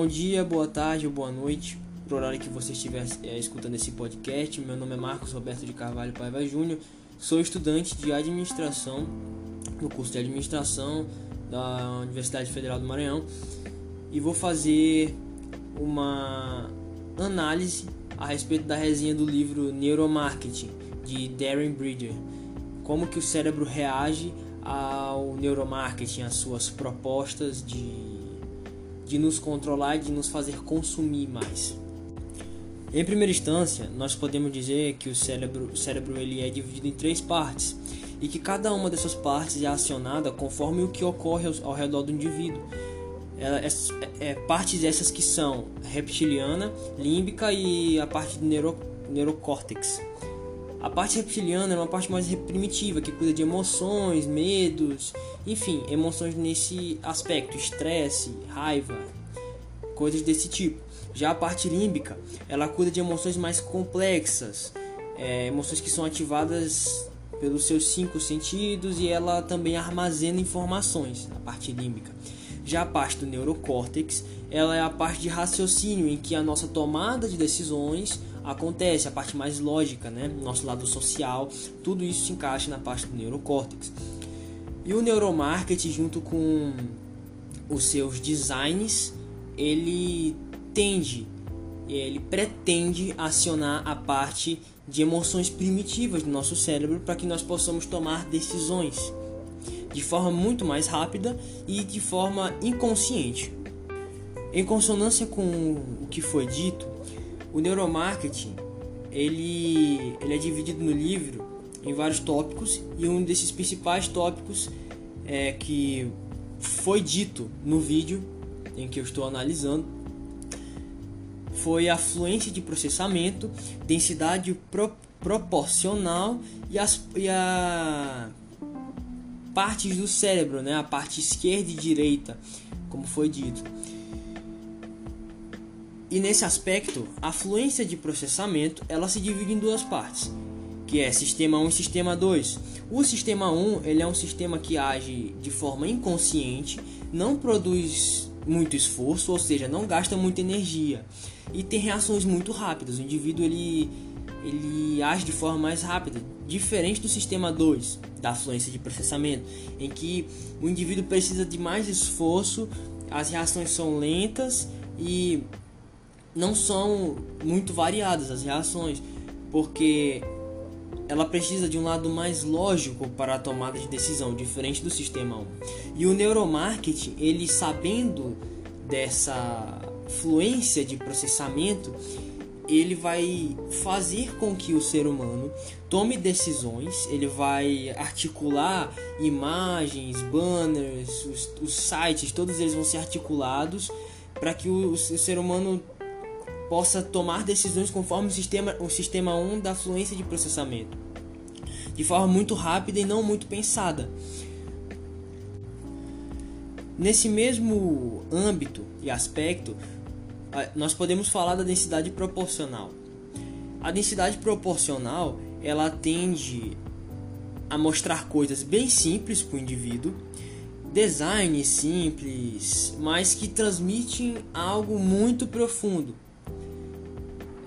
Bom dia, boa tarde ou boa noite, por hora que você estiver é, escutando esse podcast. Meu nome é Marcos Roberto de Carvalho Paiva Júnior, sou estudante de administração no curso de administração da Universidade Federal do Maranhão e vou fazer uma análise a respeito da resenha do livro Neuromarketing de Darren Bridger. Como que o cérebro reage ao neuromarketing, às suas propostas de de nos controlar e de nos fazer consumir mais. Em primeira instância, nós podemos dizer que o cérebro, o cérebro ele é dividido em três partes e que cada uma dessas partes é acionada conforme o que ocorre ao, ao redor do indivíduo. Ela, é, é, partes essas que são reptiliana, límbica e a parte do neuro, neurocórtex. A parte reptiliana é uma parte mais primitiva, que cuida de emoções, medos, enfim, emoções nesse aspecto, estresse, raiva, coisas desse tipo. Já a parte límbica, ela cuida de emoções mais complexas, é, emoções que são ativadas pelos seus cinco sentidos e ela também armazena informações, a parte límbica. Já a parte do neurocórtex, ela é a parte de raciocínio em que a nossa tomada de decisões acontece, a parte mais lógica, né? Nosso lado social, tudo isso se encaixa na parte do neurocórtex. E o neuromarketing, junto com os seus designs, ele tende, ele pretende acionar a parte de emoções primitivas do nosso cérebro para que nós possamos tomar decisões de forma muito mais rápida e de forma inconsciente. Em consonância com o que foi dito, o neuromarketing ele, ele é dividido no livro em vários tópicos e um desses principais tópicos é que foi dito no vídeo em que eu estou analisando foi a fluência de processamento, densidade pro, proporcional e as e a partes do cérebro, né, a parte esquerda e direita, como foi dito. E nesse aspecto, a fluência de processamento ela se divide em duas partes, que é sistema 1 e sistema 2. O sistema 1 ele é um sistema que age de forma inconsciente, não produz muito esforço, ou seja, não gasta muita energia e tem reações muito rápidas. O indivíduo ele, ele age de forma mais rápida, diferente do sistema 2, da fluência de processamento, em que o indivíduo precisa de mais esforço, as reações são lentas e não são muito variadas as reações, porque ela precisa de um lado mais lógico para a tomada de decisão, diferente do sistema 1. E o neuromarketing, ele sabendo dessa fluência de processamento, ele vai fazer com que o ser humano tome decisões, ele vai articular imagens, banners, os, os sites, todos eles vão ser articulados para que o, o ser humano possa tomar decisões conforme o sistema, o sistema 1 da fluência de processamento, de forma muito rápida e não muito pensada. Nesse mesmo âmbito e aspecto, nós podemos falar da densidade proporcional. A densidade proporcional ela tende a mostrar coisas bem simples para o indivíduo, design simples, mas que transmitem algo muito profundo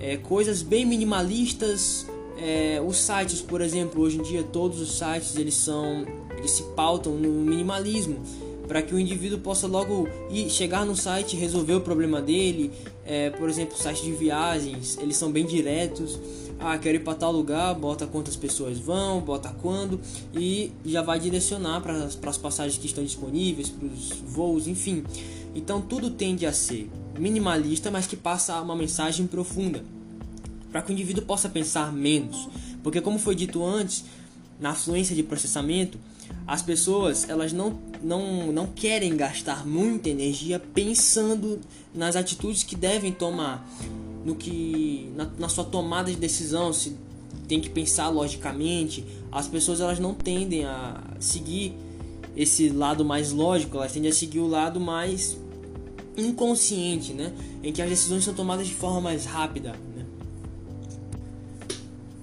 é, coisas bem minimalistas. É, os sites, por exemplo, hoje em dia todos os sites eles são eles se pautam no minimalismo para que o indivíduo possa logo ir, chegar no site resolver o problema dele. É, por exemplo, sites de viagens, eles são bem diretos. Ah, quero ir para tal lugar, bota quantas pessoas vão, bota quando e já vai direcionar para as passagens que estão disponíveis, para os voos, enfim. Então tudo tende a ser minimalista, mas que passa uma mensagem profunda, para que o indivíduo possa pensar menos, porque como foi dito antes, na fluência de processamento, as pessoas elas não, não, não querem gastar muita energia pensando nas atitudes que devem tomar, no que na, na sua tomada de decisão, se tem que pensar logicamente. As pessoas elas não tendem a seguir esse lado mais lógico, elas tendem a seguir o lado mais inconsciente, né? Em que as decisões são tomadas de forma mais rápida. Né?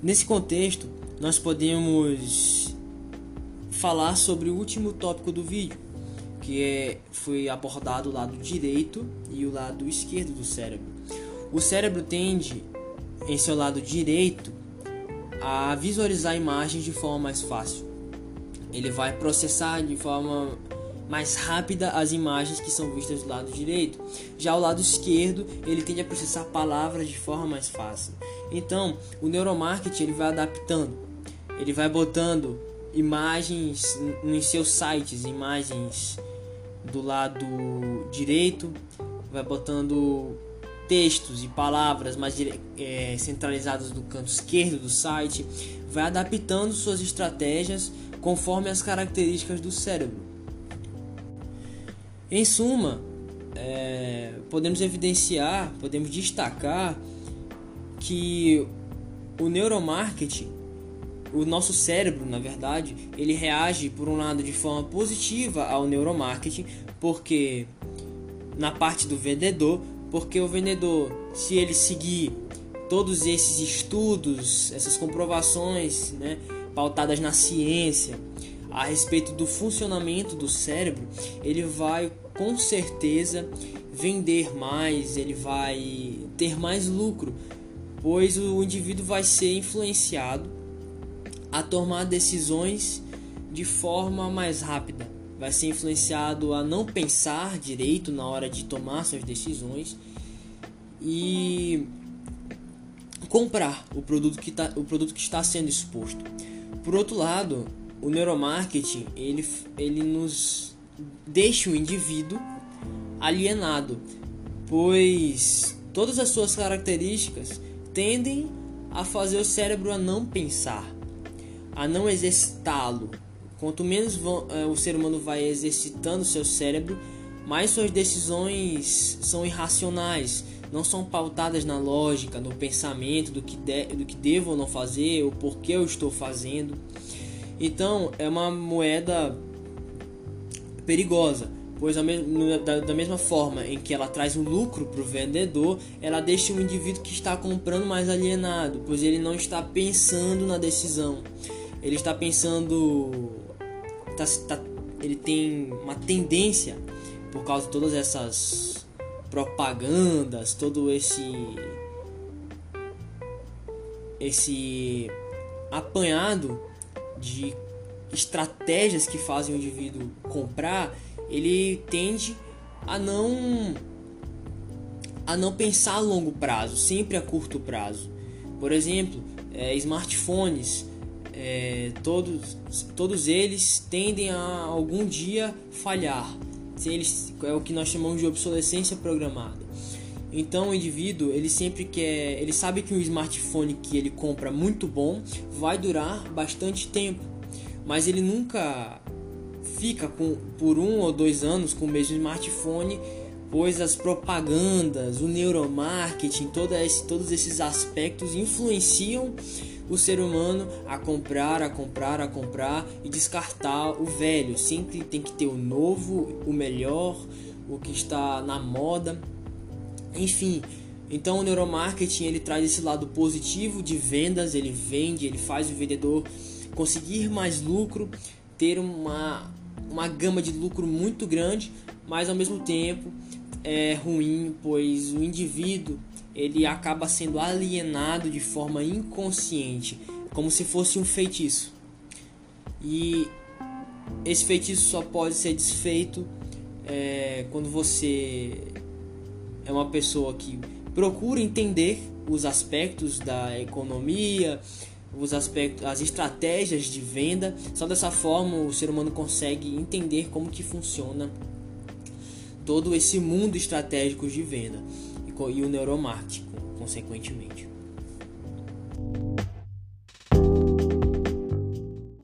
Nesse contexto, nós podemos falar sobre o último tópico do vídeo, porque foi abordado o lado direito e o lado esquerdo do cérebro. O cérebro tende, em seu lado direito, a visualizar imagens de forma mais fácil. Ele vai processar de forma mais rápida as imagens que são vistas do lado direito. Já o lado esquerdo, ele tende a processar palavras de forma mais fácil. Então, o neuromarketing ele vai adaptando. Ele vai botando imagens nos seus sites, imagens do lado direito, vai botando textos e palavras mais é, centralizadas do canto esquerdo do site, vai adaptando suas estratégias conforme as características do cérebro. Em suma, é, podemos evidenciar, podemos destacar que o neuromarketing, o nosso cérebro, na verdade, ele reage por um lado de forma positiva ao neuromarketing, porque na parte do vendedor, porque o vendedor, se ele seguir todos esses estudos, essas comprovações, né, pautadas na ciência, a respeito do funcionamento do cérebro, ele vai com certeza vender mais, ele vai ter mais lucro, pois o indivíduo vai ser influenciado a tomar decisões de forma mais rápida, vai ser influenciado a não pensar direito na hora de tomar suas decisões e comprar o produto que, tá, o produto que está sendo exposto. Por outro lado, o neuromarketing ele, ele nos deixa o indivíduo alienado, pois todas as suas características tendem a fazer o cérebro a não pensar, a não exercitá-lo. Quanto menos é, o ser humano vai exercitando seu cérebro, mais suas decisões são irracionais, não são pautadas na lógica, no pensamento do que, de, do que devo ou não fazer, o porquê eu estou fazendo. Então é uma moeda perigosa, pois da, mesma forma em que ela traz um lucro para o vendedor, ela deixa o indivíduo que está comprando mais alienado, pois ele não está pensando na decisão, ele está pensando, tá, tá, ele tem uma tendência por causa de todas essas propagandas, todo esse esse apanhado de estratégias que fazem o indivíduo comprar, ele tende a não a não pensar a longo prazo, sempre a curto prazo. Por exemplo, é, smartphones, é, todos, todos eles tendem a algum dia falhar. Eles, é o que nós chamamos de obsolescência programada. Então o indivíduo, ele sempre quer, ele sabe que um smartphone que ele compra muito bom vai durar bastante tempo, mas ele nunca fica com, por um ou dois anos com o mesmo smartphone, pois as propagandas, o neuromarketing, todo esse, todos esses aspectos influenciam o ser humano a comprar, a comprar, a comprar e descartar o velho. Sempre tem que ter o novo, o melhor, o que está na moda. Enfim, então o neuromarketing ele traz esse lado positivo de vendas, ele vende, ele faz o vendedor conseguir mais lucro, ter uma, uma gama de lucro muito grande, mas ao mesmo tempo é ruim, pois o indivíduo ele acaba sendo alienado de forma inconsciente, como se fosse um feitiço. E esse feitiço só pode ser desfeito é, quando você é uma pessoa que procura entender os aspectos da economia, os aspectos, as estratégias de venda. Só dessa forma o ser humano consegue entender como que funciona todo esse mundo estratégico de venda e, o neuromarketing, consequentemente.